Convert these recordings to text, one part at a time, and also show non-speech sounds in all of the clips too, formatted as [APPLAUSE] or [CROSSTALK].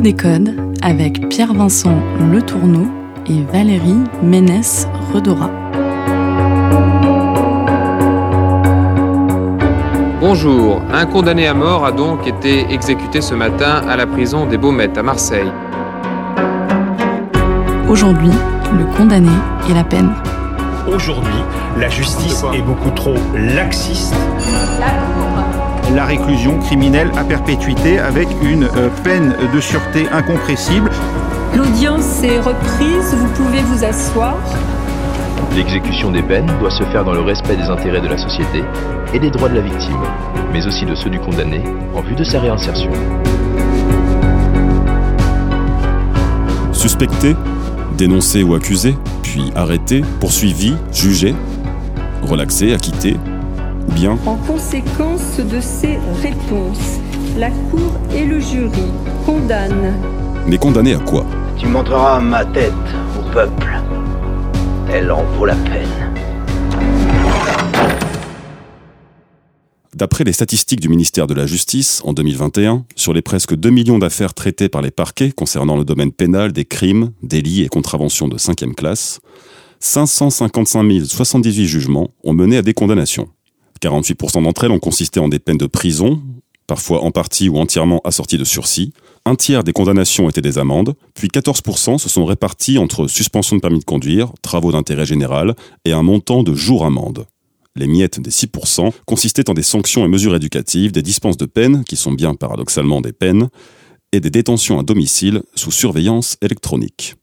Des codes avec Pierre-Vincent Le Tourneau et Valérie Ménès-Redora. Bonjour, un condamné à mort a donc été exécuté ce matin à la prison des Baumettes à Marseille. Aujourd'hui, le condamné et la peine. Aujourd'hui, la justice est beaucoup trop laxiste. La réclusion criminelle à perpétuité avec une euh, peine de sûreté incompressible. L'audience est reprise, vous pouvez vous asseoir. L'exécution des peines doit se faire dans le respect des intérêts de la société et des droits de la victime, mais aussi de ceux du condamné en vue de sa réinsertion. Suspecté, dénoncé ou accusé, puis arrêté, poursuivi, jugé, relaxé, acquitté, bien En conséquence de ces réponses, la Cour et le jury condamnent mais condamné à quoi? Tu montreras ma tête au peuple. Elle en vaut la peine. D'après les statistiques du ministère de la Justice, en 2021, sur les presque 2 millions d'affaires traitées par les parquets concernant le domaine pénal des crimes, délits et contraventions de 5e classe, 555 078 jugements ont mené à des condamnations. 48% d'entre elles ont consisté en des peines de prison, parfois en partie ou entièrement assorties de sursis. Un tiers des condamnations étaient des amendes, puis 14% se sont répartis entre suspension de permis de conduire, travaux d'intérêt général et un montant de jours amende. Les miettes des 6% consistaient en des sanctions et mesures éducatives, des dispenses de peine, qui sont bien paradoxalement des peines, et des détentions à domicile sous surveillance électronique.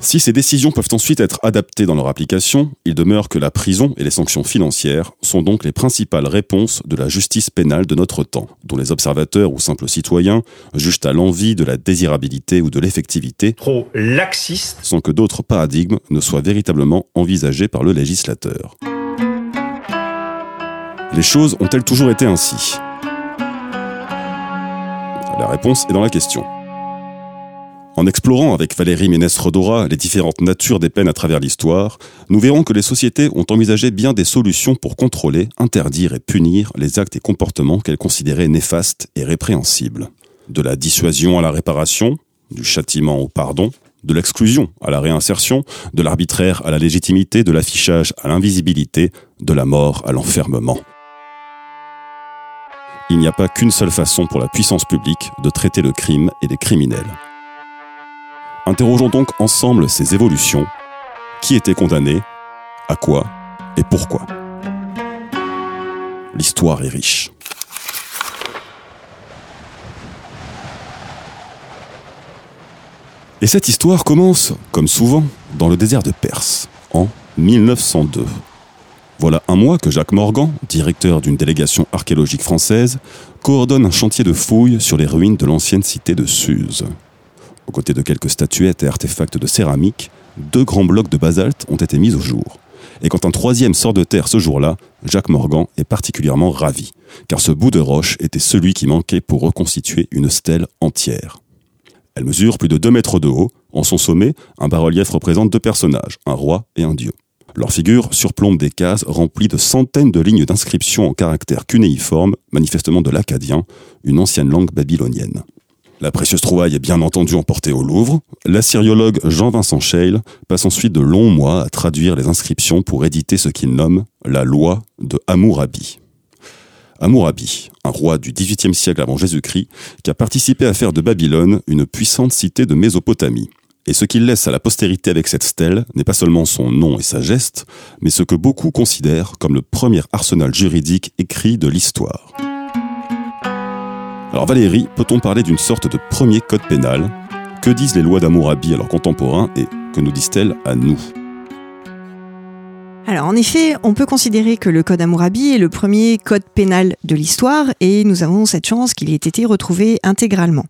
Si ces décisions peuvent ensuite être adaptées dans leur application, il demeure que la prison et les sanctions financières sont donc les principales réponses de la justice pénale de notre temps, dont les observateurs ou simples citoyens jugent à l'envie de la désirabilité ou de l'effectivité, Trop laxiste. sans que d'autres paradigmes ne soient véritablement envisagés par le législateur. Les choses ont-elles toujours été ainsi? La réponse est dans la question. En explorant avec Valérie Ménès-Rodora les différentes natures des peines à travers l'histoire, nous verrons que les sociétés ont envisagé bien des solutions pour contrôler, interdire et punir les actes et comportements qu'elles considéraient néfastes et répréhensibles. De la dissuasion à la réparation, du châtiment au pardon, de l'exclusion à la réinsertion, de l'arbitraire à la légitimité, de l'affichage à l'invisibilité, de la mort à l'enfermement. Il n'y a pas qu'une seule façon pour la puissance publique de traiter le crime et les criminels. Interrogeons donc ensemble ces évolutions. Qui était condamné? À quoi? Et pourquoi? L'histoire est riche. Et cette histoire commence, comme souvent, dans le désert de Perse, en 1902. Voilà un mois que Jacques Morgan, directeur d'une délégation archéologique française, coordonne un chantier de fouilles sur les ruines de l'ancienne cité de Suse. Aux côtés de quelques statuettes et artefacts de céramique, deux grands blocs de basalte ont été mis au jour. Et quand un troisième sort de terre ce jour-là, Jacques Morgan est particulièrement ravi, car ce bout de roche était celui qui manquait pour reconstituer une stèle entière. Elle mesure plus de 2 mètres de haut. En son sommet, un bas-relief représente deux personnages, un roi et un dieu. Leurs figures surplombent des cases remplies de centaines de lignes d'inscriptions en caractère cunéiforme, manifestement de l'acadien, une ancienne langue babylonienne. La précieuse trouvaille est bien entendu emportée au Louvre. L'assyriologue Jean-Vincent Scheil passe ensuite de longs mois à traduire les inscriptions pour éditer ce qu'il nomme la loi de Hammurabi. Hammurabi, un roi du XVIIIe siècle avant Jésus-Christ, qui a participé à faire de Babylone une puissante cité de Mésopotamie. Et ce qu'il laisse à la postérité avec cette stèle n'est pas seulement son nom et sa geste, mais ce que beaucoup considèrent comme le premier arsenal juridique écrit de l'histoire. Alors Valérie, peut-on parler d'une sorte de premier code pénal? Que disent les lois d'Hammurabi à leurs contemporains et que nous disent-elles à nous? Alors en effet, on peut considérer que le code Hammurabi est le premier code pénal de l'histoire et nous avons cette chance qu'il ait été retrouvé intégralement.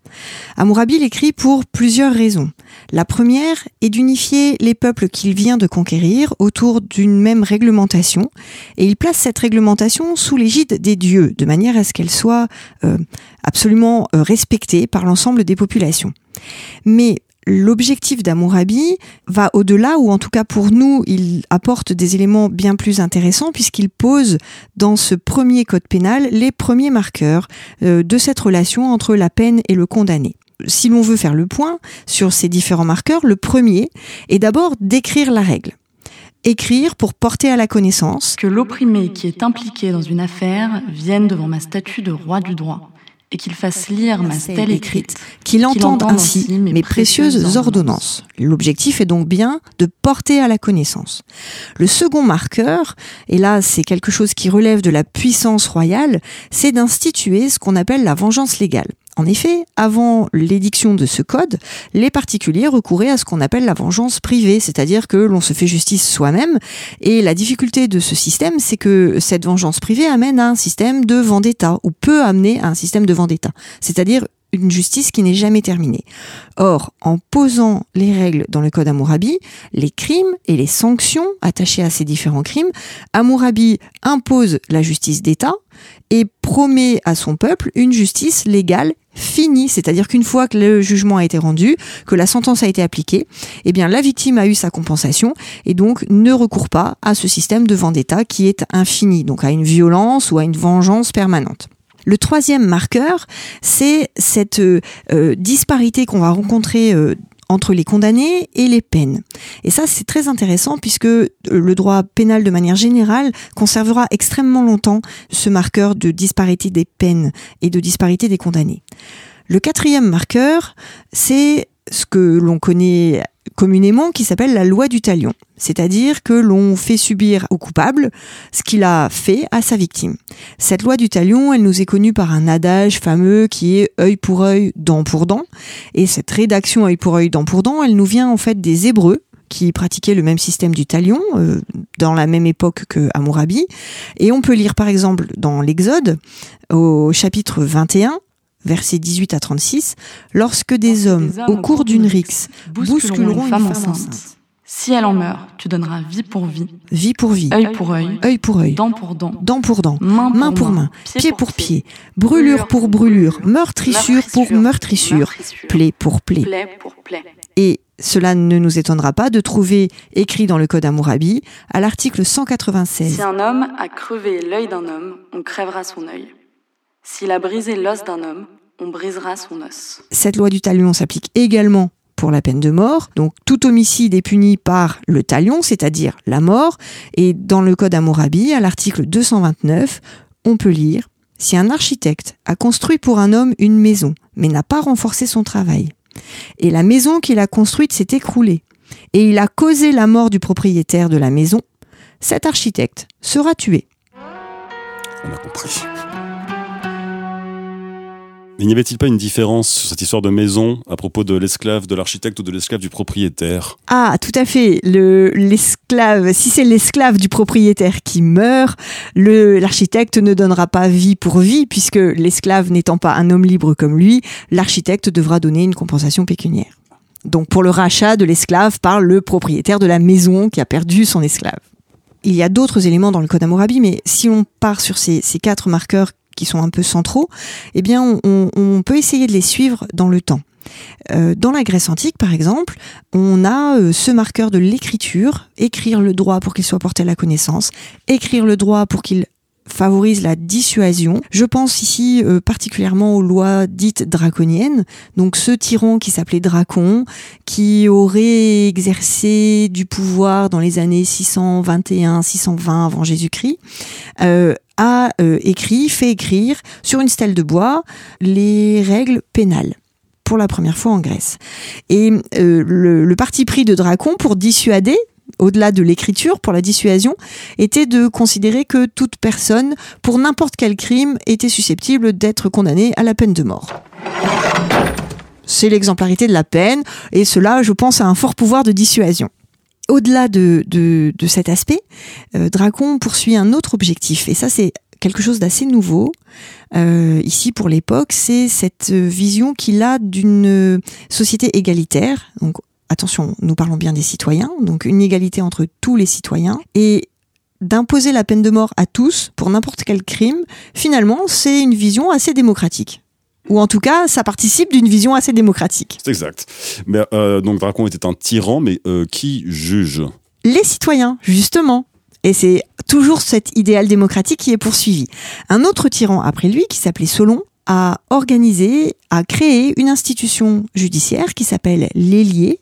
Hammurabi l'écrit pour plusieurs raisons. La première est d'unifier les peuples qu'il vient de conquérir autour d'une même réglementation et il place cette réglementation sous l'égide des dieux de manière à ce qu'elle soit euh, absolument euh, respectée par l'ensemble des populations. Mais l'objectif d'Amourabi va au-delà, ou en tout cas pour nous, il apporte des éléments bien plus intéressants puisqu'il pose dans ce premier code pénal les premiers marqueurs euh, de cette relation entre la peine et le condamné. Si l'on veut faire le point sur ces différents marqueurs, le premier est d'abord d'écrire la règle. Écrire pour porter à la connaissance que l'opprimé qui est impliqué dans une affaire vienne devant ma statue de roi du droit et qu'il fasse lire ma stèle écrite, qu'il entende ainsi mes précieuses ordonnances. L'objectif est donc bien de porter à la connaissance. Le second marqueur, et là c'est quelque chose qui relève de la puissance royale, c'est d'instituer ce qu'on appelle la vengeance légale. En effet, avant l'édiction de ce code, les particuliers recouraient à ce qu'on appelle la vengeance privée, c'est-à-dire que l'on se fait justice soi-même. Et la difficulté de ce système, c'est que cette vengeance privée amène à un système de vendetta, ou peut amener à un système de vendetta, c'est-à-dire une justice qui n'est jamais terminée. Or, en posant les règles dans le code Amourabi, les crimes et les sanctions attachées à ces différents crimes, Amourabi impose la justice d'État et promet à son peuple une justice légale finie, c'est-à-dire qu'une fois que le jugement a été rendu, que la sentence a été appliquée, eh bien la victime a eu sa compensation et donc ne recourt pas à ce système de vendetta qui est infini, donc à une violence ou à une vengeance permanente. Le troisième marqueur, c'est cette euh, disparité qu'on va rencontrer euh, entre les condamnés et les peines. Et ça, c'est très intéressant puisque le droit pénal, de manière générale, conservera extrêmement longtemps ce marqueur de disparité des peines et de disparité des condamnés. Le quatrième marqueur, c'est ce que l'on connaît communément qui s'appelle la loi du talion, c'est-à-dire que l'on fait subir au coupable ce qu'il a fait à sa victime. Cette loi du talion, elle nous est connue par un adage fameux qui est œil pour œil, dent pour dent, et cette rédaction œil pour œil, dent pour dent, elle nous vient en fait des Hébreux qui pratiquaient le même système du talion euh, dans la même époque que Hammurabi. Et on peut lire par exemple dans l'Exode, au chapitre 21, versets 18 à 36, lorsque des hommes, au cours d'une rixe, bousculeront une femme, enceinte. Si elle en meurt, tu donneras vie pour vie. Vie pour vie. Œil pour œil. Œil pour œil. Dent pour dent. Dent pour dent. Main pour, main. Pied, pour pied. Brûlure pour brûlure. Meurtrissure pour meurtrissure. Plaie pour plaie. pour plaie. Et cela ne nous étonnera pas de trouver écrit dans le Code Amourabi, à l'article 196. Si un homme a crevé l'œil d'un homme, on crèvera son œil. S'il a brisé l'os d'un homme, on brisera son os. Cette loi du talion s'applique également pour la peine de mort. Donc tout homicide est puni par le talion, c'est-à-dire la mort. Et dans le Code Amourabi, à l'article 229, on peut lire Si un architecte a construit pour un homme une maison, mais n'a pas renforcé son travail, et la maison qu'il a construite s'est écroulée, et il a causé la mort du propriétaire de la maison, cet architecte sera tué. On a compris. Mais n'y avait-il pas une différence sur cette histoire de maison à propos de l'esclave de l'architecte ou de l'esclave du propriétaire? Ah, tout à fait. Le l'esclave, si c'est l'esclave du propriétaire qui meurt, l'architecte ne donnera pas vie pour vie puisque l'esclave n'étant pas un homme libre comme lui, l'architecte devra donner une compensation pécuniaire. Donc pour le rachat de l'esclave par le propriétaire de la maison qui a perdu son esclave. Il y a d'autres éléments dans le Code Hammurabi, mais si on part sur ces quatre marqueurs qui sont un peu centraux, eh bien, on, peut essayer de les suivre dans le temps. Euh, dans la Grèce antique, par exemple, on a euh, ce marqueur de l'écriture, écrire le droit pour qu'il soit porté à la connaissance, écrire le droit pour qu'il favorise la dissuasion. Je pense ici euh, particulièrement aux lois dites draconiennes, donc ce tyran qui s'appelait Dracon, qui aurait exercé du pouvoir dans les années 621-620 avant Jésus-Christ, euh, a euh, écrit, fait écrire sur une stèle de bois les règles pénales pour la première fois en Grèce. Et le, le parti pris de Dracon pour dissuader au-delà de l'écriture pour la dissuasion, était de considérer que toute personne, pour n'importe quel crime, était susceptible d'être condamnée à la peine de mort. C'est l'exemplarité de la peine, et cela, je pense, a un fort pouvoir de dissuasion. Au-delà de, cet aspect, euh, Dracon poursuit un autre objectif, et ça c'est quelque chose d'assez nouveau euh, ici pour l'époque, c'est cette vision qu'il a d'une société égalitaire, attention, nous parlons bien des citoyens, donc une égalité entre tous les citoyens, et d'imposer la peine de mort à tous pour n'importe quel crime, finalement, c'est une vision assez démocratique. Ou en tout cas, ça participe d'une vision assez démocratique. C'est exact. Mais, euh, donc Dracon était un tyran, mais euh, qui juge? Les citoyens, justement. Et c'est toujours cet idéal démocratique qui est poursuivi. Un autre tyran après lui, qui s'appelait Solon, a organisé, a créé une institution judiciaire qui s'appelle l'Élié,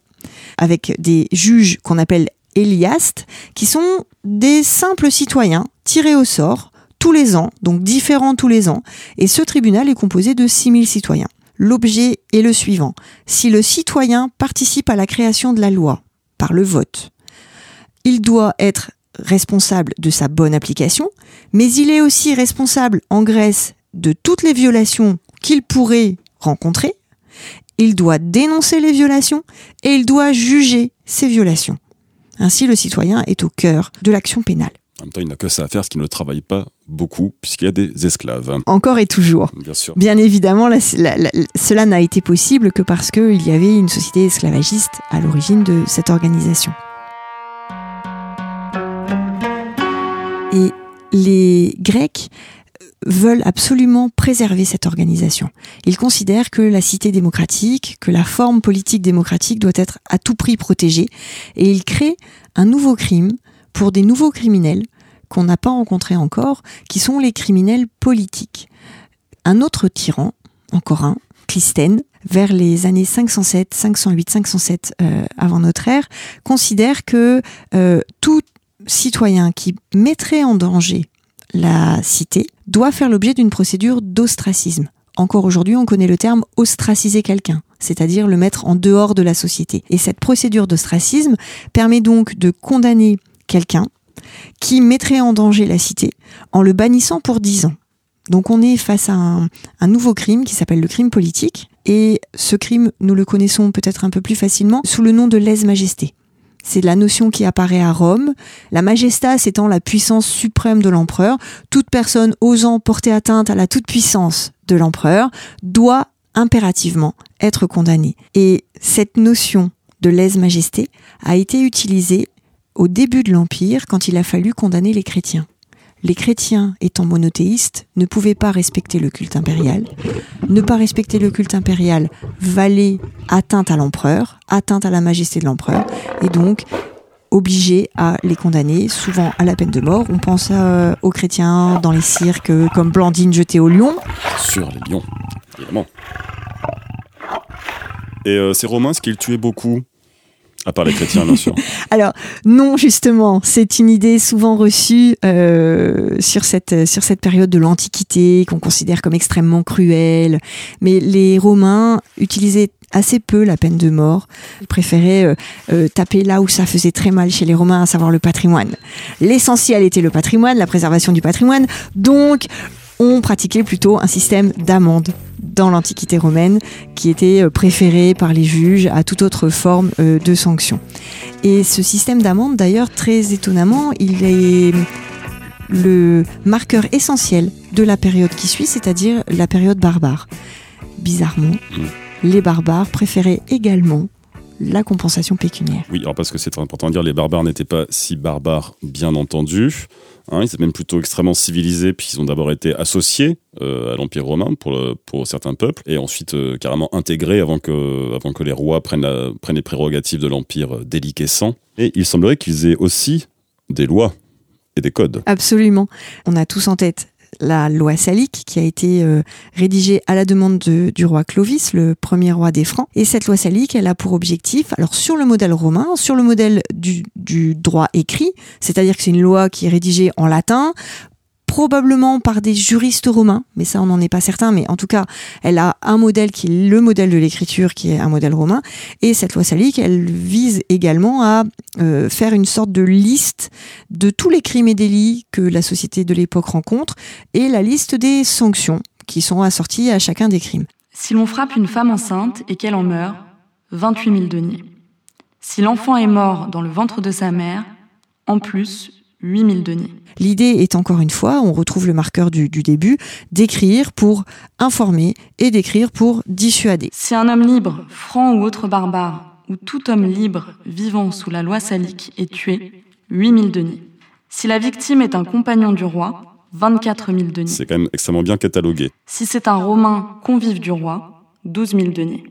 avec des juges qu'on appelle Éliastes, qui sont des simples citoyens tirés au sort tous les ans, donc différents tous les ans, et ce tribunal est composé de 6000 citoyens. L'objet est le suivant. Si le citoyen participe à la création de la loi par le vote, il doit être responsable de sa bonne application, mais il est aussi responsable en Grèce de toutes les violations qu'il pourrait rencontrer, il doit dénoncer les violations et il doit juger ces violations. Ainsi, le citoyen est au cœur de l'action pénale. En même temps, il n'a que ça à faire, ce qui ne travaille pas beaucoup, puisqu'il y a des esclaves. Encore et toujours. Bien sûr. Bien évidemment, la, la, la, cela n'a été possible que parce qu'il y avait une société esclavagiste à l'origine de cette organisation. Et les Grecs veulent absolument préserver cette organisation. Ils considèrent que la cité démocratique, que la forme politique démocratique doit être à tout prix protégée, et ils créent un nouveau crime pour des nouveaux criminels qu'on n'a pas rencontrés encore, qui sont les criminels politiques. Un autre tyran, encore un, Clisthène, vers les années 507, 508, 507 euh, avant notre ère, considère que euh, tout citoyen qui mettrait en danger la cité doit faire l'objet d'une procédure d'ostracisme. Encore aujourd'hui, on connaît le terme ostraciser quelqu'un, c'est-à-dire le mettre en dehors de la société. Et cette procédure d'ostracisme permet donc de condamner quelqu'un qui mettrait en danger la cité en le bannissant pour 10 ans. Donc on est face à un, un nouveau crime qui s'appelle le crime politique. Et ce crime, nous le connaissons peut-être un peu plus facilement sous le nom de lèse-majesté. C'est la notion qui apparaît à Rome. La majestas étant la puissance suprême de l'empereur. Toute personne osant porter atteinte à la toute-puissance de l'empereur doit impérativement être condamnée. Et cette notion de lèse-majesté a été utilisée au début de l'Empire quand il a fallu condamner les chrétiens. Les chrétiens, étant monothéistes, ne pouvaient pas respecter le culte impérial. Ne pas respecter le culte impérial valait atteinte à l'empereur, atteinte à la majesté de l'empereur, et donc obligés à les condamner, souvent à la peine de mort. On pense euh, aux chrétiens dans les cirques comme Blandine jetée au lion. Sur les lions, évidemment. Et euh, ces Romains, ce qu'ils tuaient beaucoup à part les chrétiens, bien sûr. [LAUGHS] Alors, non, justement, c'est une idée souvent reçue euh, sur, cette, sur cette période de l'Antiquité, qu'on considère comme extrêmement cruelle. Mais les Romains utilisaient assez peu la peine de mort. Ils préféraient euh, euh, taper là où ça faisait très mal chez les Romains, à savoir le patrimoine. L'essentiel était le patrimoine, la préservation du patrimoine. Donc, on pratiquait plutôt un système d'amende dans l'Antiquité romaine qui était préféré par les juges à toute autre forme de sanction. Et ce système d'amende, d'ailleurs, très étonnamment, il est le marqueur essentiel de la période qui suit, c'est-à-dire la période barbare. Bizarrement, les barbares préféraient également la compensation pécuniaire. Oui, alors parce que c'est important de dire, les barbares n'étaient pas si barbares, bien entendu. Hein, ils étaient même plutôt extrêmement civilisés, puis ils ont d'abord été associés euh, à l'Empire romain pour, certains peuples, et ensuite euh, carrément intégrés avant que, les rois prennent les prérogatives de l'Empire déliquescent. Et il semblerait qu'ils aient aussi des lois et des codes. Absolument. On a tous en tête la loi salique qui a été euh, rédigée à la demande de, du roi Clovis, le premier roi des Francs. Et cette loi salique, elle a pour objectif, alors sur le modèle romain, sur le modèle du, du droit écrit, c'est-à-dire que c'est une loi qui est rédigée en latin, probablement par des juristes romains, mais ça on n'en est pas certain, mais en tout cas elle a un modèle qui est le modèle de l'écriture, qui est un modèle romain, et cette loi salique, elle vise également à euh, faire une sorte de liste de tous les crimes et délits que la société de l'époque rencontre, et la liste des sanctions qui sont assorties à chacun des crimes. Si l'on frappe une femme enceinte et qu'elle en meurt, 28 000 deniers. Si l'enfant est mort dans le ventre de sa mère, en plus, 8000 deniers. L'idée est encore une fois, on retrouve le marqueur du, du début, d'écrire pour informer et d'écrire pour dissuader. Si un homme libre, franc ou autre barbare, ou tout homme libre vivant sous la loi salique est tué, 8000 deniers. Si la victime est un compagnon du roi, 24 000 deniers. C'est quand même extrêmement bien catalogué. Si c'est un Romain convive du roi, 12 000 deniers.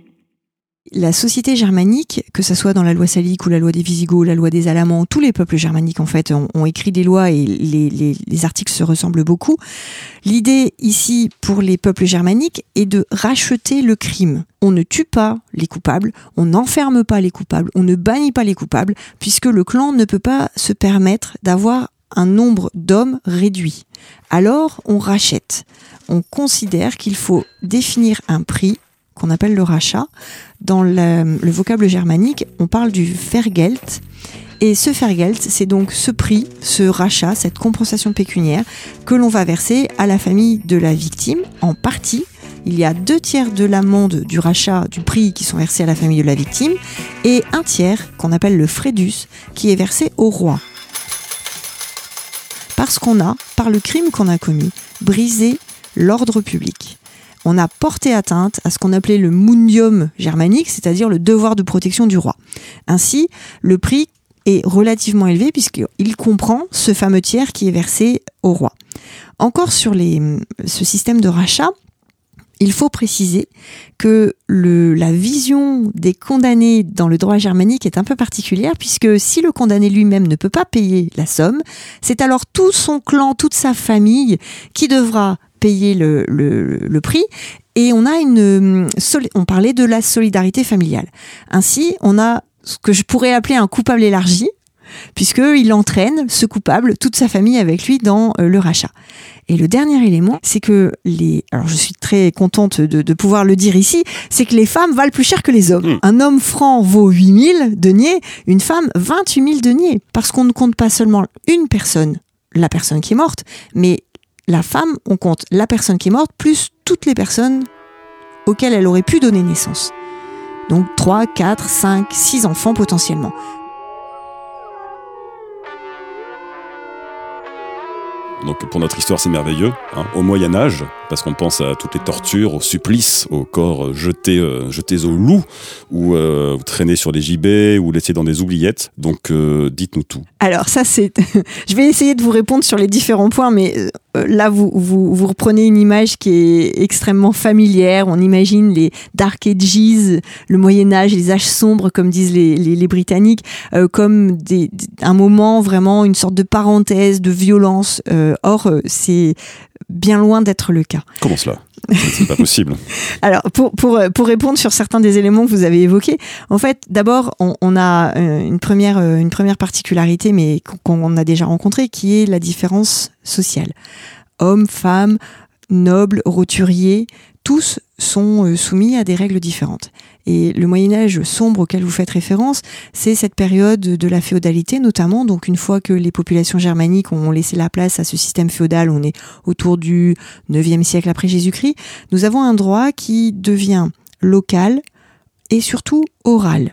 La société germanique, que ce soit dans la loi salique ou la loi des Visigoths, la loi des Alamans, tous les peuples germaniques en fait ont, écrit des lois et les, les, les, articles se ressemblent beaucoup. L'idée ici pour les peuples germaniques est de racheter le crime. On ne tue pas les coupables, on n'enferme pas les coupables, on ne bannit pas les coupables, puisque le clan ne peut pas se permettre d'avoir un nombre d'hommes réduit. Alors on rachète. On considère qu'il faut définir un prix qu'on appelle le rachat. Dans le, le, vocable germanique, on parle du Vergelt. Et ce Vergelt, c'est donc ce prix, ce rachat, cette compensation pécuniaire que l'on va verser à la famille de la victime en partie. Il y a deux tiers de l'amende du rachat du prix qui sont versés à la famille de la victime et un tiers qu'on appelle le fredus qui est versé au roi. Parce qu'on a, par le crime qu'on a commis, brisé l'ordre public on a porté atteinte à ce qu'on appelait le mundium germanique, c'est-à-dire le devoir de protection du roi. Ainsi, le prix est relativement élevé puisqu'il comprend ce fameux tiers qui est versé au roi. Encore sur ce système de rachat, il faut préciser que la vision des condamnés dans le droit germanique est un peu particulière puisque si le condamné lui-même ne peut pas payer la somme, c'est alors tout son clan, toute sa famille qui devra payer le, le, le, prix et on a une on parlait de la solidarité familiale. Ainsi, on a ce que je pourrais appeler un coupable élargi puisqu'il entraîne ce coupable, toute sa famille avec lui dans le rachat. Et le dernier élément, c'est que les, alors je suis très contente de, de pouvoir le dire ici, c'est que les femmes valent plus cher que les hommes. Mmh. Un homme franc vaut 8000 deniers, une femme 28 000 deniers, parce qu'on ne compte pas seulement une personne, la personne qui est morte, mais la femme, on compte la personne qui est morte plus toutes les personnes auxquelles elle aurait pu donner naissance. Donc 3, 4, 5, 6 enfants potentiellement. Donc pour notre histoire, c'est merveilleux. Hein. Au Moyen Âge, parce qu'on pense à toutes les tortures, aux supplices, aux corps jetés, euh, jetés au loup, ou euh, traînés sur des gibets, ou laissés dans des oubliettes. Donc euh, dites-nous tout. Alors ça, c'est... [LAUGHS] Je vais essayer de vous répondre sur les différents points, mais euh, là, vous, vous, reprenez une image qui est extrêmement familière. On imagine les Dark Ages, le Moyen Âge, les âges sombres, comme disent les, Britanniques, comme un moment vraiment, une sorte de parenthèse, de violence. Or, c'est bien loin d'être le cas. Comment cela? C'est pas possible. [LAUGHS] Alors, pour, pour, pour répondre sur certains des éléments que vous avez évoqués, en fait, d'abord, on, on, a une première, une première particularité, mais qu'on a déjà rencontrée, qui est la différence sociale. Hommes, femmes, nobles, roturiers, tous sont soumis à des règles différentes. Et le Moyen Âge sombre auquel vous faites référence, c'est cette période de la féodalité notamment. Donc une fois que les populations germaniques ont laissé la place à ce système féodal, on est autour du 9e siècle après Jésus-Christ, nous avons un droit qui devient local et surtout oral.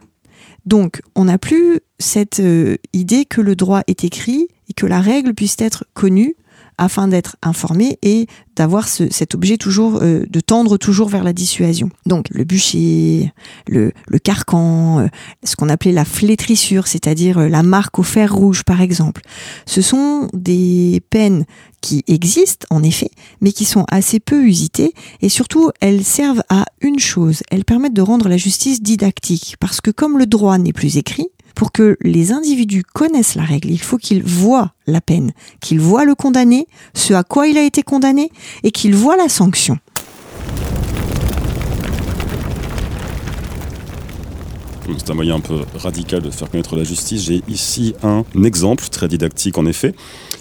Donc on n'a plus cette euh, idée que le droit est écrit et que la règle puisse être connue afin d'être informé et d'avoir ce, cet objet toujours, euh, de tendre toujours vers la dissuasion. Donc le bûcher, le, carcan, euh, ce qu'on appelait la flétrissure, c'est-à-dire euh, la marque au fer rouge par exemple. Ce sont des peines qui existent en effet, mais qui sont assez peu usitées et surtout elles servent à une chose, elles permettent de rendre la justice didactique parce que comme le droit n'est plus écrit, pour que les individus connaissent la règle, il faut qu'ils voient la peine, qu'ils voient le condamné, ce à quoi il a été condamné, et qu'ils voient la sanction. C'est un moyen un peu radical de faire connaître la justice. J'ai ici un exemple très didactique en effet.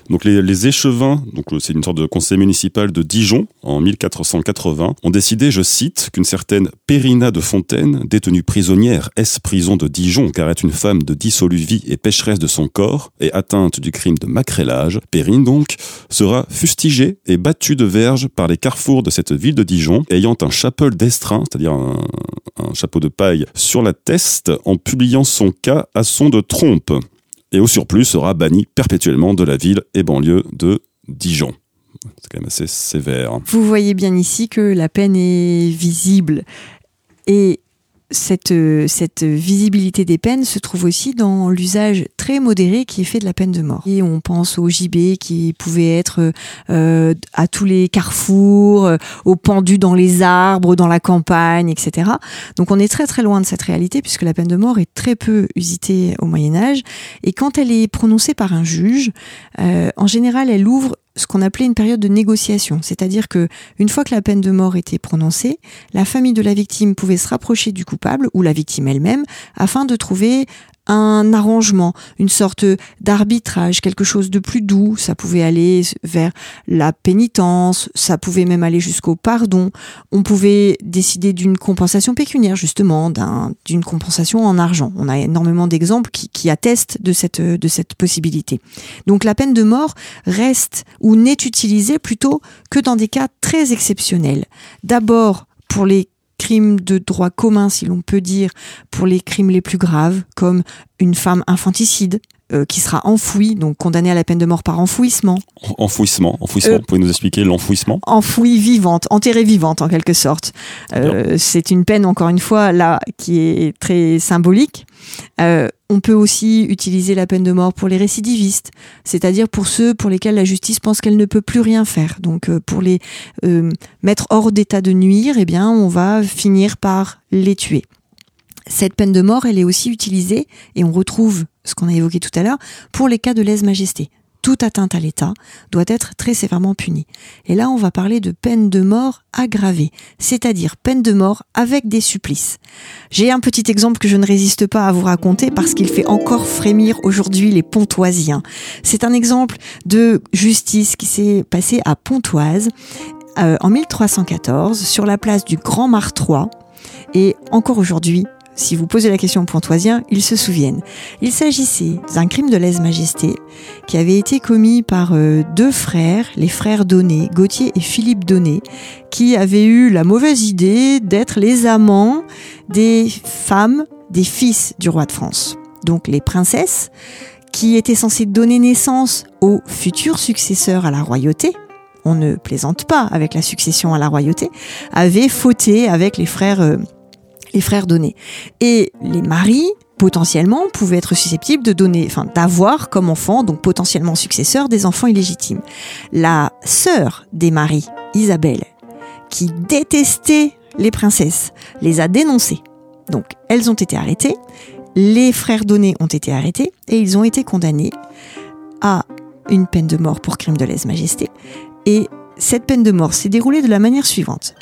Donc les, échevins, donc c'est une sorte de conseil municipal de Dijon en 1480, ont décidé, je cite, qu'une certaine Périna de Fontaine, détenue prisonnière S prison de Dijon car est une femme de dissolue vie et pécheresse de son corps et atteinte du crime de macrélage, Périne donc, sera fustigée et battue de verge par les carrefours de cette ville de Dijon, ayant un chapeau d'estrin, c'est-à-dire un chapeau de paille sur la teste en publiant son cas à son de trompe et au surplus sera banni perpétuellement de la ville et banlieue de Dijon. C'est quand même assez sévère. Vous voyez bien ici que la peine est visible. Et cette, cette visibilité des peines se trouve aussi dans l'usage très modéré qui est fait de la peine de mort. Et on pense au gibet qui pouvait être euh, à tous les carrefours, euh, aux pendus dans les arbres, dans la campagne, etc. Donc on est très très loin de cette réalité puisque la peine de mort est très peu usitée au Moyen Âge. Et quand elle est prononcée par un juge, euh, en général, elle ouvre ce qu'on appelait une période de négociation, c'est-à-dire que une fois que la peine de mort était prononcée, la famille de la victime pouvait se rapprocher du coupable ou la victime elle-même afin de trouver un arrangement, une sorte d'arbitrage, quelque chose de plus doux. Ça pouvait aller vers la pénitence, ça pouvait même aller jusqu'au pardon. On pouvait décider d'une compensation pécuniaire, justement, d'une compensation en argent. On a énormément d'exemples qui, qui, attestent de cette, de cette possibilité. Donc la peine de mort reste ou n'est utilisée plutôt que dans des cas très exceptionnels. D'abord pour les crimes de droit commun, si l'on peut dire, pour les crimes les plus graves, comme une femme infanticide, euh, qui sera enfouie, donc condamnée à la peine de mort par enfouissement. Enfouissement, enfouissement. Euh, vous pouvez nous expliquer l'enfouissement? Enfouie vivante, enterrée vivante en quelque sorte. Euh, c'est une peine encore une fois là qui est très symbolique. On peut aussi utiliser la peine de mort pour les récidivistes, c'est-à-dire pour ceux pour lesquels la justice pense qu'elle ne peut plus rien faire. Donc pour les mettre hors d'état de nuire, eh bien on va finir par les tuer. Cette peine de mort, elle est aussi utilisée, et on retrouve ce qu'on a évoqué tout à l'heure, pour les cas de lèse-majesté. Toute atteinte à l'État doit être très sévèrement punie. Et là, on va parler de peine de mort aggravée, c'est-à-dire peine de mort avec des supplices. J'ai un petit exemple que je ne résiste pas à vous raconter parce qu'il fait encore frémir aujourd'hui les Pontoisiens. C'est un exemple de justice qui s'est passé à Pontoise euh, en 1314 sur la place du Grand Martroi. Et encore aujourd'hui, si vous posez la question aux Pontoisiens, ils se souviennent. Il s'agissait d'un crime de lèse-majesté qui avait été commis par euh, deux frères, les frères Donné, Gauthier et Philippe Donné, qui avaient eu la mauvaise idée d'être les amants des femmes des fils du roi de France. Donc les princesses, qui étaient censées donner naissance aux futurs successeurs à la royauté, on ne plaisante pas avec la succession à la royauté, avaient fauté avec les frères euh, les frères donnés. Et les maris potentiellement pouvaient être susceptibles de donner, enfin d'avoir comme enfant, donc potentiellement successeurs, des enfants illégitimes. La sœur des maris, Isabelle, qui détestait les princesses, les a dénoncées. Donc elles ont été arrêtées, les frères donnés ont été arrêtés et ils ont été condamnés à une peine de mort pour crime de lèse-majesté. Et cette peine de mort s'est déroulée de la manière suivante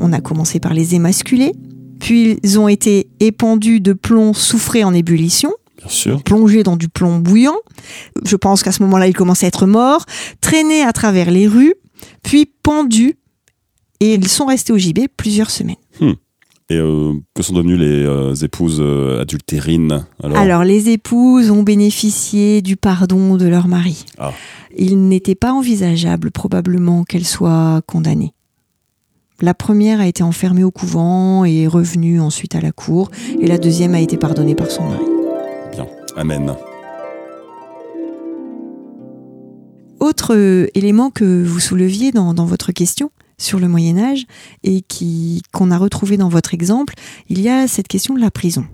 on a commencé par les émasculer, puis ils ont été épandus de plomb soufré en ébullition, plongés dans du plomb bouillant. Je pense qu'à ce moment-là, ils commençaient à être morts, traînés à travers les rues, puis pendus, et ils sont restés au gibet plusieurs semaines. Hmm. Et euh, que sont devenues les euh, épouses euh, adultérines alors, alors, les épouses ont bénéficié du pardon de leur mari. Ah. Il n'était pas envisageable probablement qu'elles soient condamnées. La première a été enfermée au couvent et est revenue ensuite à la cour, et la deuxième a été pardonnée par son mari. Bien, Amen. Autre euh, élément que vous souleviez dans, votre question sur le Moyen Âge et qui qu'on a retrouvé dans votre exemple, il y a cette question de la prison.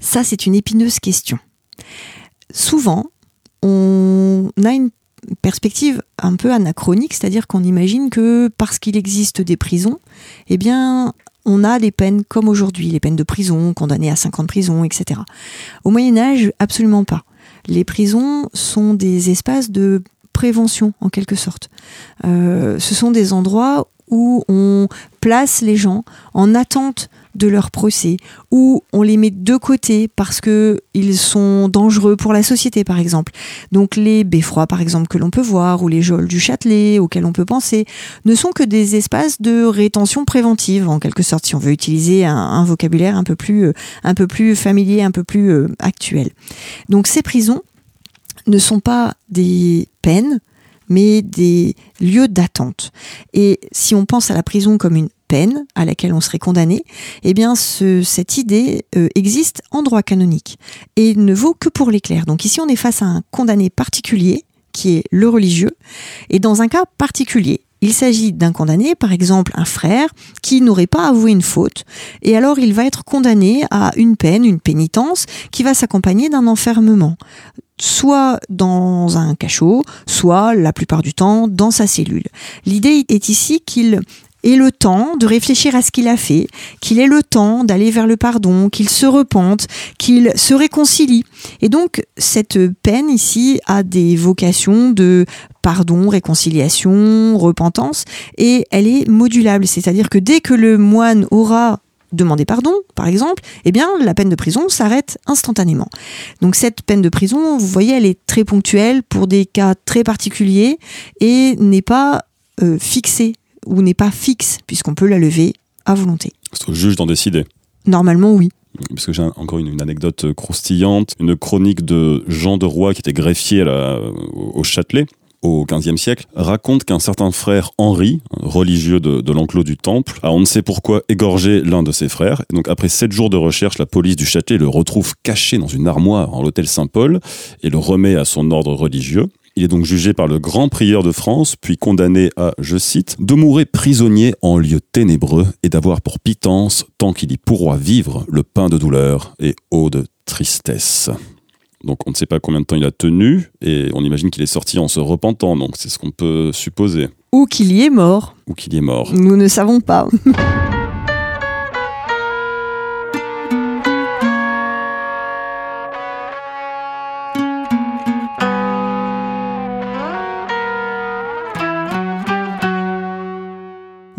Ça, c'est une épineuse question. Souvent, on a une perspective un peu anachronique, c'est-à-dire qu'on imagine que parce qu'il existe des prisons, eh bien, on a des peines comme aujourd'hui, les peines de prison, condamnées à 50 prisons, etc. Au Moyen Âge, absolument pas. Les prisons sont des espaces de prévention, en quelque sorte. Euh, ce sont des endroits où on place les gens en attente de leur procès, ou on les met de côté parce que ils sont dangereux pour la société, par exemple. Donc les beffrois, par exemple, que l'on peut voir, ou les geôles du Châtelet, auxquels on peut penser, ne sont que des espaces de rétention préventive, en quelque sorte, si on veut utiliser un, vocabulaire un peu plus, euh, un peu plus familier, un peu plus euh, actuel. Donc ces prisons ne sont pas des peines, mais des lieux d'attente. Et si on pense à la prison comme une peine à laquelle on serait condamné, eh bien cette idée euh, existe en droit canonique et ne vaut que pour les clercs. Donc ici on est face à un condamné particulier qui est le religieux et dans un cas particulier Il s'agit d'un condamné, par exemple un frère, qui n'aurait pas avoué une faute, et alors il va être condamné à une peine, une pénitence, qui va s'accompagner d'un enfermement soit dans un cachot, soit la plupart du temps dans sa cellule. L'idée est ici qu'il ait le temps de réfléchir à ce qu'il a fait, qu'il ait le temps d'aller vers le pardon, qu'il se repente, qu'il se réconcilie. Et donc, cette peine ici a des vocations de pardon, réconciliation, repentance, et elle est modulable. C'est-à-dire que dès que le moine aura demander pardon, par exemple, eh bien, la peine de prison s'arrête instantanément. Donc cette peine de prison, vous voyez, elle est très ponctuelle pour des cas très particuliers et n'est pas euh, fixée ou n'est pas fixe puisqu'on peut la lever à volonté. C'est au juge d'en décider. Normalement, oui. Parce que j'ai encore une, anecdote croustillante, une chronique de Jean de Roy qui était greffier au Châtelet au XVe siècle, raconte qu'un certain frère Henri, religieux de, l'enclos du temple, a on ne sait pourquoi égorgé l'un de ses frères. Et donc après sept jours de recherche, la police du Châtelet le retrouve caché dans une armoire en l'hôtel Saint-Paul et le remet à son ordre religieux. Il est donc jugé par le grand prieur de France, puis condamné à, je cite, de mourir prisonnier en lieu ténébreux et d'avoir pour pitance, tant qu'il y pourra vivre, le pain de douleur et eau de tristesse. Donc on ne sait pas combien de temps il a tenu et on imagine qu'il est sorti en se repentant. Donc c'est ce qu'on peut supposer. Ou qu'il y est mort. Ou qu'il y est mort. Nous ne savons pas. [LAUGHS]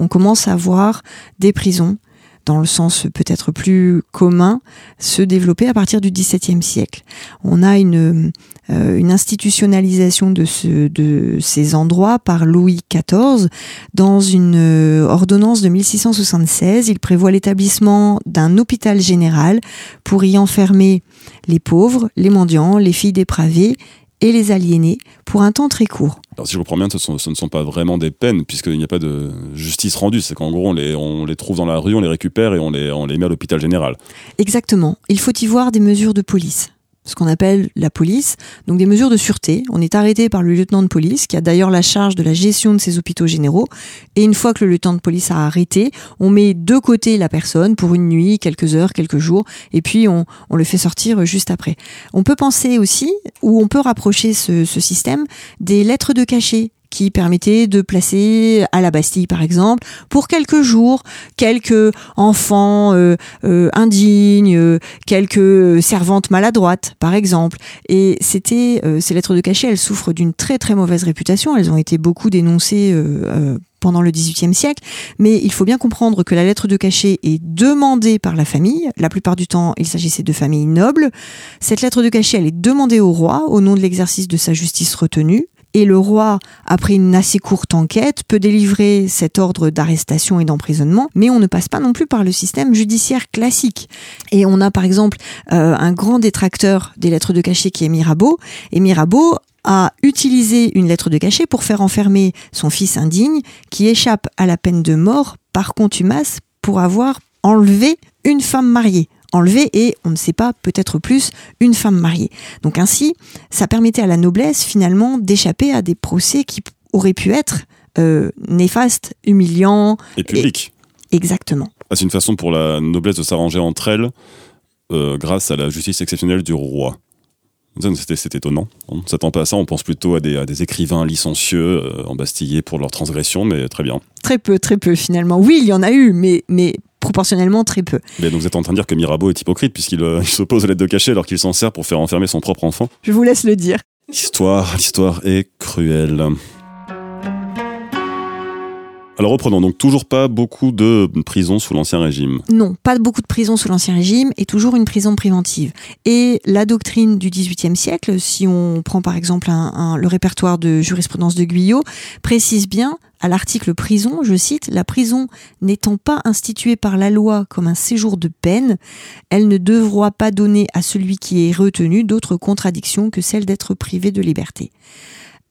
commence à voir des prisons dans le sens peut-être plus commun, se développer à partir du XVIIe siècle. On a une, euh, institutionnalisation de ces endroits par Louis XIV. Dans une euh, ordonnance de 1676, il prévoit l'établissement d'un hôpital général pour y enfermer les pauvres, les mendiants, les filles dépravées et les aliénés pour un temps très court. Alors si je comprends bien, ce, ce ne sont pas vraiment des peines puisqu'il n'y a pas de justice rendue. C'est qu'en gros, on les, on les trouve dans la rue, on les récupère et on les, on les met à l'hôpital général. Exactement. Il faut y voir des mesures de police ce qu'on appelle la police, donc des mesures de sûreté. On est arrêté par le lieutenant de police, qui a d'ailleurs la charge de la gestion de ces hôpitaux généraux. Et une fois que le lieutenant de police a arrêté, on met de côté la personne pour une nuit, quelques heures, quelques jours, et puis on, on le fait sortir juste après. On peut penser aussi, ou on peut rapprocher ce, ce système, des lettres de cachet qui permettait de placer à la Bastille, par exemple, pour quelques jours, quelques enfants euh, euh, indignes, euh, quelques servantes maladroites, par exemple. Et c'était ces lettres de cachet, elles souffrent d'une très très mauvaise réputation. Elles ont été beaucoup dénoncées pendant le XVIIIe siècle, mais il faut bien comprendre que la lettre de cachet est demandée par la famille. La plupart du temps, il s'agissait de familles nobles. Cette lettre de cachet, elle est demandée au roi au nom de l'exercice de sa justice retenue et le roi, après une assez courte enquête, peut délivrer cet ordre d'arrestation et d'emprisonnement, mais on ne passe pas non plus par le système judiciaire classique. Et on a par exemple euh, un grand détracteur des lettres de cachet qui est Mirabeau, et Mirabeau a utilisé une lettre de cachet pour faire enfermer son fils indigne qui échappe à la peine de mort par contumace pour avoir enlevé une femme mariée enlevée et, on ne sait pas, peut-être plus, une femme mariée. Donc ainsi, ça permettait à la noblesse finalement d'échapper à des procès qui auraient pu être euh, néfastes, humiliants. Et publics. Exactement. Ah, c'est une façon pour la noblesse de s'arranger entre elles euh, grâce à la justice exceptionnelle du roi. C'est étonnant. On ne s'attend pas à ça. On pense plutôt à des, écrivains licencieux, euh, embastillés pour leur transgression, mais très bien. Très peu, très peu finalement. Oui, il y en a eu, mais, mais proportionnellement très peu. Mais donc vous êtes en train de dire que Mirabeau est hypocrite puisqu'il euh, [LAUGHS] s'oppose aux lettres de cachet alors qu'il s'en sert pour faire enfermer son propre enfant Je vous laisse le dire. L'histoire, l'histoire est cruelle. Alors reprenons, donc toujours pas beaucoup de prisons sous l'Ancien Régime. Non, pas beaucoup de prisons sous l'Ancien Régime et toujours une prison préventive. Et la doctrine du XVIIIe siècle, si on prend par exemple le répertoire de jurisprudence de Guyot, précise bien à l'article prison, je cite, La prison n'étant pas instituée par la loi comme un séjour de peine, elle ne devra pas donner à celui qui est retenu d'autres contradictions que celle d'être privé de liberté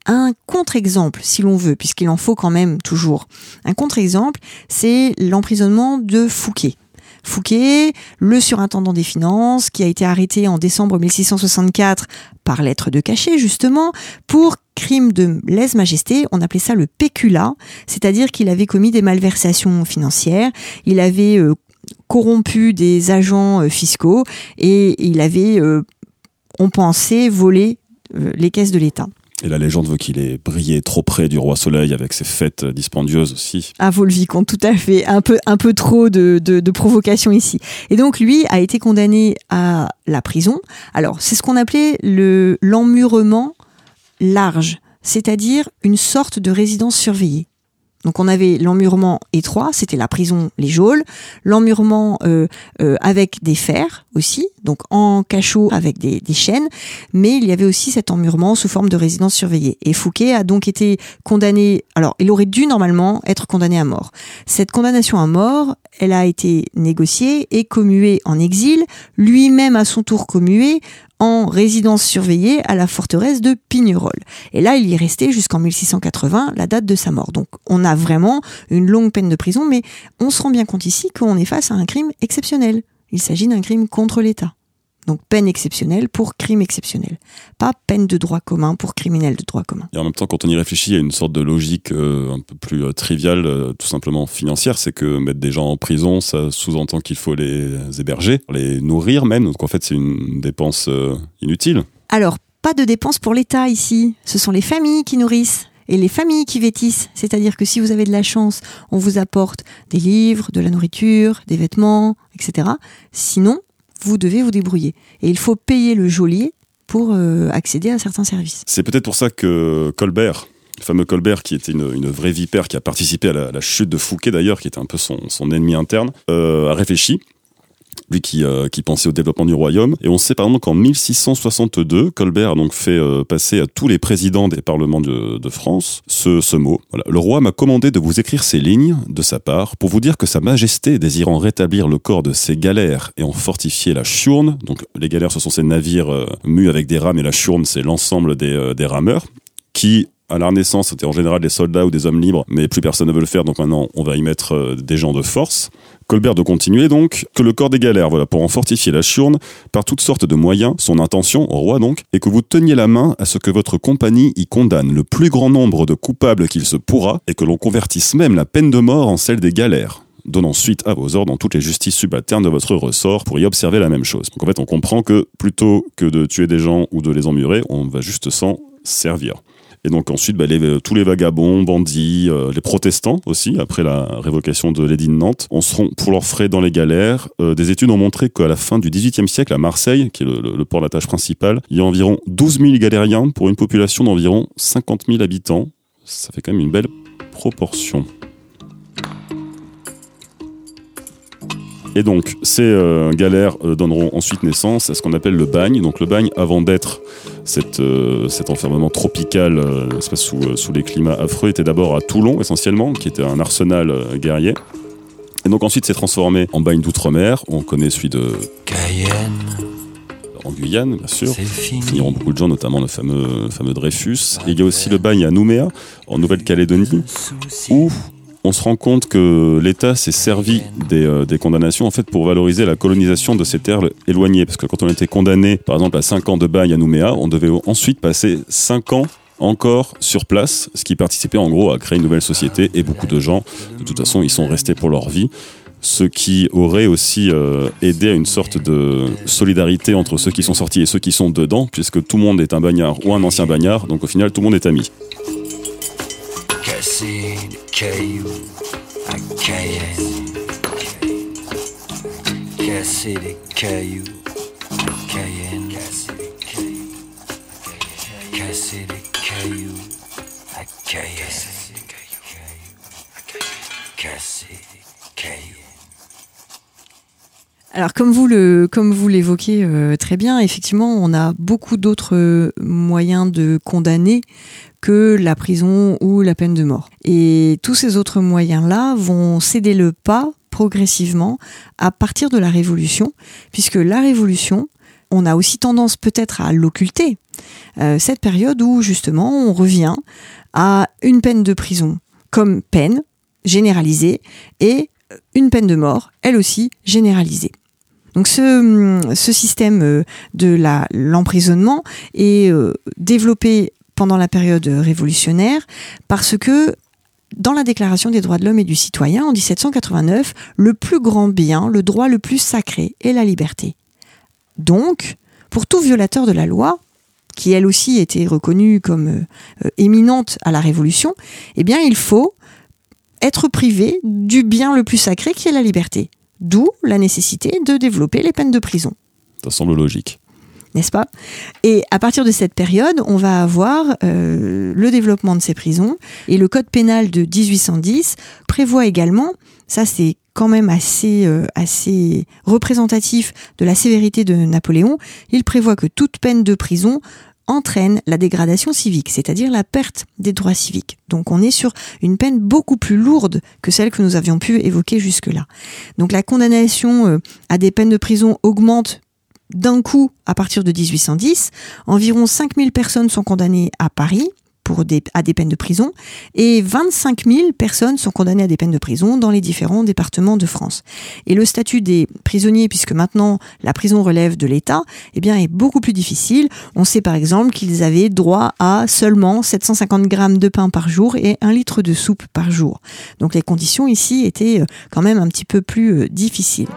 un contre-exemple, si l'on veut, puisqu'il en faut quand même toujours. Un contre-exemple, c'est l'emprisonnement de Fouquet. Fouquet, le surintendant des finances, qui a été arrêté en décembre 1664 par lettre de cachet, justement, pour crime de lèse-majesté, on appelait ça le péculat, c'est-à-dire qu'il avait commis des malversations financières, il avait euh, corrompu des agents euh, fiscaux et il avait, euh, on pensait, volé les caisses de l'État. Et la légende veut qu'il ait brillé trop près du roi Soleil avec ses fêtes dispendieuses aussi. Ah, vaut le vicomte, tout à fait. Un peu, un peu trop de, de, provocation ici. Et donc, lui a été condamné à la prison. Alors, c'est ce qu'on appelait le, l'emmurement large, c'est-à-dire une sorte de résidence surveillée. Donc on avait l'emmurement étroit, c'était la prison Les Geôles, l'emmurement euh, euh, avec des fers aussi, donc en cachot avec des, chaînes, mais il y avait aussi cet emmurement sous forme de résidence surveillée. Et Fouquet a donc été condamné, alors il aurait dû normalement être condamné à mort. Cette condamnation à mort, elle a été négociée et commuée en exil, lui-même à son tour commué en résidence surveillée à la forteresse de Pignerol. Et là, il y est resté jusqu'en 1680, la date de sa mort. Donc on a vraiment une longue peine de prison, mais on se rend bien compte ici qu'on est face à un crime exceptionnel. Il s'agit d'un crime contre l'État. Donc peine exceptionnelle pour crime exceptionnel. Pas peine de droit commun pour criminel de droit commun. Et en même temps, quand on y réfléchit, il y a une sorte de logique euh, un peu plus euh, triviale, euh, tout simplement financière. C'est que mettre des gens en prison, ça sous-entend qu'il faut les héberger, les nourrir même. Donc en fait, c'est une dépense inutile. Alors, pas de dépense pour l'État ici. Ce sont les familles qui nourrissent et les familles qui vêtissent. C'est-à-dire que si vous avez de la chance, on vous apporte des livres, de la nourriture, des vêtements, etc. Sinon, vous devez vous débrouiller. Et il faut payer le geôlier pour euh, accéder à certains services. C'est peut-être pour ça que Colbert, le fameux Colbert, qui était une, vraie vipère, qui a participé à la, chute de Fouquet d'ailleurs, qui était un peu son, ennemi interne, euh, a réfléchi lui qui, euh, qui pensait au développement du royaume. Et on sait par exemple qu'en 1662, Colbert a donc fait euh, passer à tous les présidents des parlements de, France ce, mot. Le roi m'a commandé de vous écrire ces lignes de sa part pour vous dire que Sa Majesté, désirant rétablir le corps de ses galères et en fortifier la churne, donc les galères ce sont ces navires euh, mus avec des rames et la churne c'est l'ensemble des, des rameurs, qui à la Renaissance, c'était en général des soldats ou des hommes libres, mais plus personne ne veut le faire, donc maintenant on va y mettre des gens de force. Colbert de continuer donc que le corps des galères, voilà, pour en fortifier la churne par toutes sortes de moyens, son intention au roi donc, et que vous teniez la main à ce que votre compagnie y condamne le plus grand nombre de coupables qu'il se pourra, et que l'on convertisse même la peine de mort en celle des galères donnant suite à vos ordres dans toutes les justices subalternes de votre ressort pour y observer la même chose. Donc en fait, on comprend que plutôt que de tuer des gens ou de les emmurer, on va juste s'en servir. Et donc ensuite, bah, les, tous les vagabonds, bandits, euh, les protestants aussi, après la révocation de l'édit de Nantes, on seront pour leurs frais dans les galères. Euh, des études ont montré qu'à la fin du XVIIIe siècle, à Marseille, qui est le, le port d'attache principal, il y a environ 12 000 galériens pour une population d'environ 50 000 habitants. Ça fait quand même une belle proportion. Et donc, ces euh, galères euh, donneront ensuite naissance à ce qu'on appelle le bagne. Donc, le bagne, avant d'être euh, cet enfermement tropical sous, sous, les climats affreux, était d'abord à Toulon essentiellement, qui était un arsenal guerrier. Et donc, ensuite, s'est transformé en bagne d'outre-mer. On connaît celui de Cayenne. En Guyane, bien sûr. Finiront beaucoup de gens, notamment le fameux, fameux Dreyfus. Et il y a aussi le bagne à Nouméa, en Nouvelle-Calédonie, où on se rend compte que l'État s'est servi euh, des, condamnations en fait pour valoriser la colonisation de ces terres éloignées. Parce que quand on était condamné, par exemple, à 5 ans de bail à Nouméa, on devait ensuite passer 5 ans encore sur place, ce qui participait en gros à créer une nouvelle société et beaucoup de gens, de toute façon, ils sont restés pour leur vie. Ce qui aurait aussi euh, aidé à une sorte de solidarité entre ceux qui sont sortis et ceux qui sont dedans, puisque tout le monde est un bagnard ou un ancien bagnard, donc au final tout le monde est ami cailloux à Cayenne. Casser les cailloux à Cayenne. Casser les cailloux Alors comme vous le comme vous l'évoquez euh, très bien, effectivement, on a beaucoup d'autres euh, moyens de condamner que la prison ou la peine de mort. Et tous ces autres moyens-là vont céder le pas progressivement à partir de la Révolution, puisque la Révolution, on a aussi tendance peut-être à l'occulter, euh, cette période où justement on revient à une peine de prison comme peine généralisée et une peine de mort, elle aussi généralisée. Donc ce, ce système de l'emprisonnement est développé pendant la période révolutionnaire parce que dans la Déclaration des droits de l'homme et du citoyen en 1789, le plus grand bien, le droit le plus sacré est la liberté. Donc, pour tout violateur de la loi, qui elle aussi était reconnue comme euh, éminente à la Révolution, eh bien il faut être privé du bien le plus sacré qui est la liberté. D'où la nécessité de développer les peines de prison. Ça semble logique n'est-ce pas? Et à partir de cette période, on va avoir euh, le développement de ces prisons. Et le Code pénal de 1810 prévoit également, ça c'est quand même assez, euh, assez représentatif de la sévérité de Napoléon, il prévoit que toute peine de prison entraîne la dégradation civique, c'est-à-dire la perte des droits civiques. Donc on est sur une peine beaucoup plus lourde que celle que nous avions pu évoquer jusque-là. Donc la condamnation euh, à des peines de prison augmente d'un coup, à partir de 1810, environ 5000 personnes sont condamnées à Paris à des peines de prison et 25 000 personnes sont condamnées à des peines de prison dans les différents départements de France. Et le statut des prisonniers, puisque maintenant la prison relève de l'État, eh bien, est beaucoup plus difficile. On sait par exemple qu'ils avaient droit à seulement 750 grammes de pain par jour et un litre de soupe par jour. Donc les conditions ici étaient euh, quand même un petit peu plus euh, difficiles.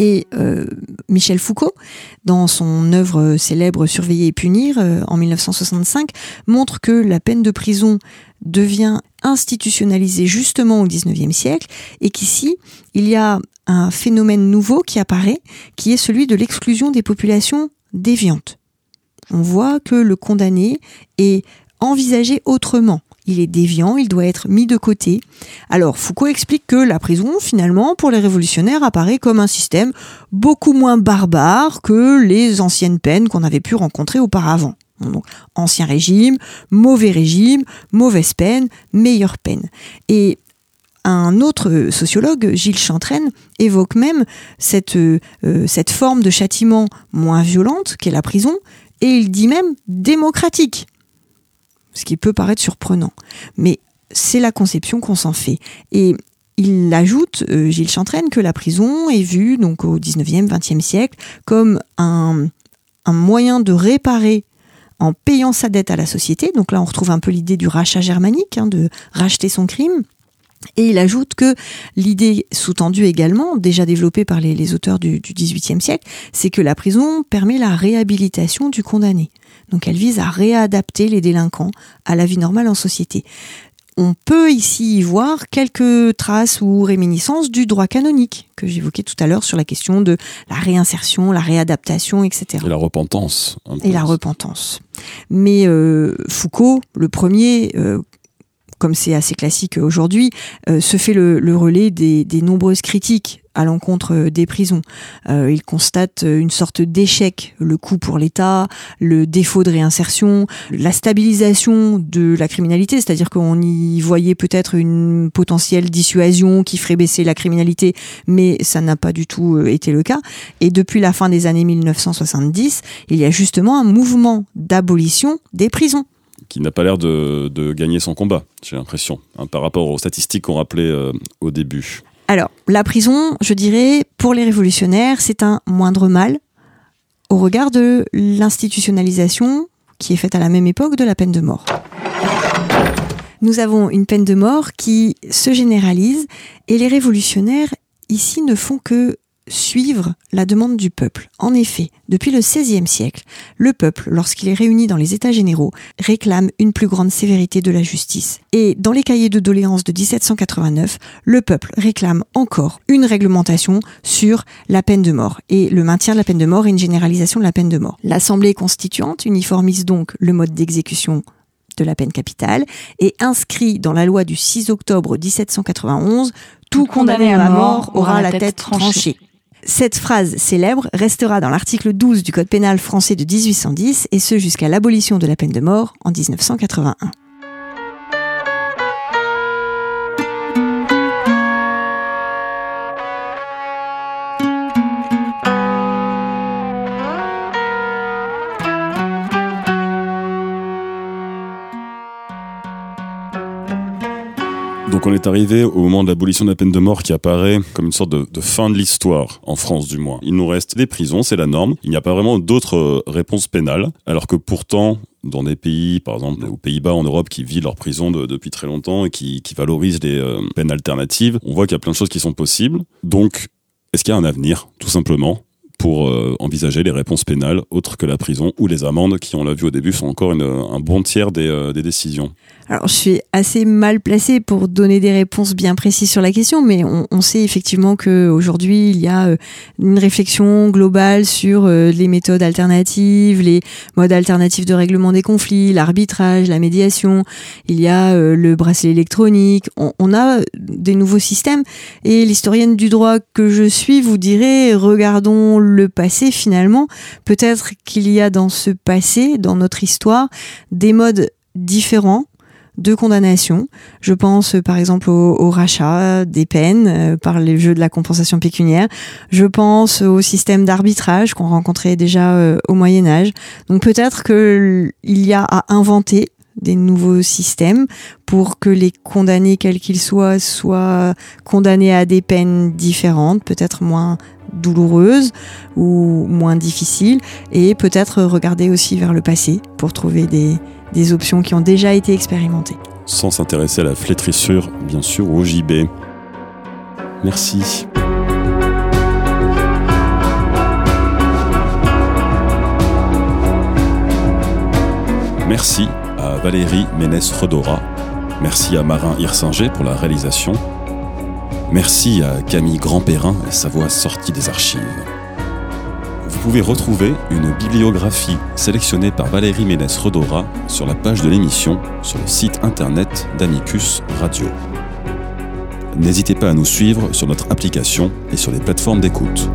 Et euh, Michel Foucault, dans son œuvre célèbre Surveiller et punir euh, en 1965, montre que la peine de prison devient institutionnalisée justement au XIXe siècle et qu'ici, il y a un phénomène nouveau qui apparaît, qui est celui de l'exclusion des populations déviantes. On voit que le condamné est envisagé autrement il est déviant, il doit être mis de côté. Alors Foucault explique que la prison, finalement, pour les révolutionnaires, apparaît comme un système beaucoup moins barbare que les anciennes peines qu'on avait pu rencontrer auparavant. Ancien régime, mauvais régime, mauvaise peine, meilleure peine. Et un autre sociologue, Gilles Chantraine, évoque même cette, euh, cette forme de châtiment moins violente qu'est la prison, et il dit même démocratique ce qui peut paraître surprenant. Mais c'est la conception qu'on s'en fait. Et il ajoute, euh, Gilles Chantraine, que la prison est vue donc au 19e, 20e siècle comme un, moyen de réparer en payant sa dette à la société. Donc là, on retrouve un peu l'idée du rachat germanique, hein, de racheter son crime. Et il ajoute que l'idée sous-tendue également, déjà développée par les, auteurs du, du XVIIIe siècle, c'est que la prison permet la réhabilitation du condamné. Donc elle vise à réadapter les délinquants à la vie normale en société. On peut ici y voir quelques traces ou réminiscences du droit canonique que j'évoquais tout à l'heure sur la question de la réinsertion, la réadaptation, etc. Et la repentance. Et la repentance. Mais euh, Foucault, le premier, euh, comme c'est assez classique aujourd'hui, euh, se fait le, relais des, nombreuses critiques à l'encontre euh, des prisons. Euh, il constate une sorte d'échec, le coût pour l'État, le défaut de réinsertion, la stabilisation de la criminalité, c'est-à-dire qu'on y voyait peut-être une potentielle dissuasion qui ferait baisser la criminalité, mais ça n'a pas du tout été le cas. Et depuis la fin des années 1970, il y a justement un mouvement d'abolition des prisons qui n'a pas l'air de, gagner son combat, j'ai l'impression, hein, par rapport aux statistiques qu'on rappelait euh, au début. Alors, la prison, je dirais, pour les révolutionnaires, c'est un moindre mal au regard de l'institutionnalisation qui est faite à la même époque de la peine de mort. Nous avons une peine de mort qui se généralise et les révolutionnaires ici ne font que suivre la demande du peuple. En effet, depuis le XVIe siècle, le peuple, lorsqu'il est réuni dans les États généraux, réclame une plus grande sévérité de la justice. Et dans les cahiers de doléances de 1789, le peuple réclame encore une réglementation sur la peine de mort et le maintien de la peine de mort et une généralisation de la peine de mort. L'Assemblée constituante uniformise donc le mode d'exécution de la peine capitale et inscrit dans la loi du 6 octobre 1791 tout condamné à la mort aura la tête tranchée. Cette phrase célèbre restera dans l'article 12 du Code pénal français de 1810 et ce jusqu'à l'abolition de la peine de mort en 1981. Qu'on est arrivé au moment de l'abolition de la peine de mort qui apparaît comme une sorte de, fin de l'histoire, en France du moins. Il nous reste des prisons, c'est la norme. Il n'y a pas vraiment d'autres euh, réponses pénales, alors que pourtant, dans des pays, par exemple aux Pays-Bas, en Europe, qui vivent leur prison de- depuis très longtemps et qui, qui valorisent les euh, peines alternatives, on voit qu'il y a plein de choses qui sont possibles. Donc, est-ce qu'il y a un avenir, tout simplement, pour euh, envisager les réponses pénales autres que la prison ou les amendes, qui, on l'a vu au début, sont encore un bon tiers des, euh, des décisions Alors, je suis assez mal placée pour donner des réponses bien précises sur la question, mais on, sait effectivement que aujourd'hui il y a euh, une réflexion globale sur les méthodes alternatives, les modes alternatifs de règlement des conflits, l'arbitrage, la médiation. Il y a le bracelet électronique. On, on a des nouveaux systèmes. Et l'historienne du droit que je suis vous dirait regardons le passé finalement. Peut-être qu'il y a dans ce passé, dans notre histoire, des modes différents de condamnation. Je pense par exemple au, au rachat des peines euh, par les jeux de la compensation pécuniaire. Je pense au système d'arbitrage qu'on rencontrait déjà euh, au Moyen Âge. Donc peut-être qu'il y a à inventer des nouveaux systèmes pour que les condamnés, quels qu'ils soient, soient condamnés à des peines différentes, peut-être moins douloureuses ou moins difficiles, et peut-être regarder aussi vers le passé pour trouver des, des options qui ont déjà été expérimentées. sans s'intéresser à la flétrissure, bien sûr, au gibet. Merci. Merci à Valérie Ménès-Redora. Merci à Marin Hirsinger pour la réalisation. Merci à Camille Grandperrin et sa voix sortie des archives. Vous pouvez retrouver une bibliographie sélectionnée par Valérie Ménès-Redora sur la page de l'émission sur le site internet d'Amicus Radio. N'hésitez pas à nous suivre sur notre application et sur les plateformes d'écoute.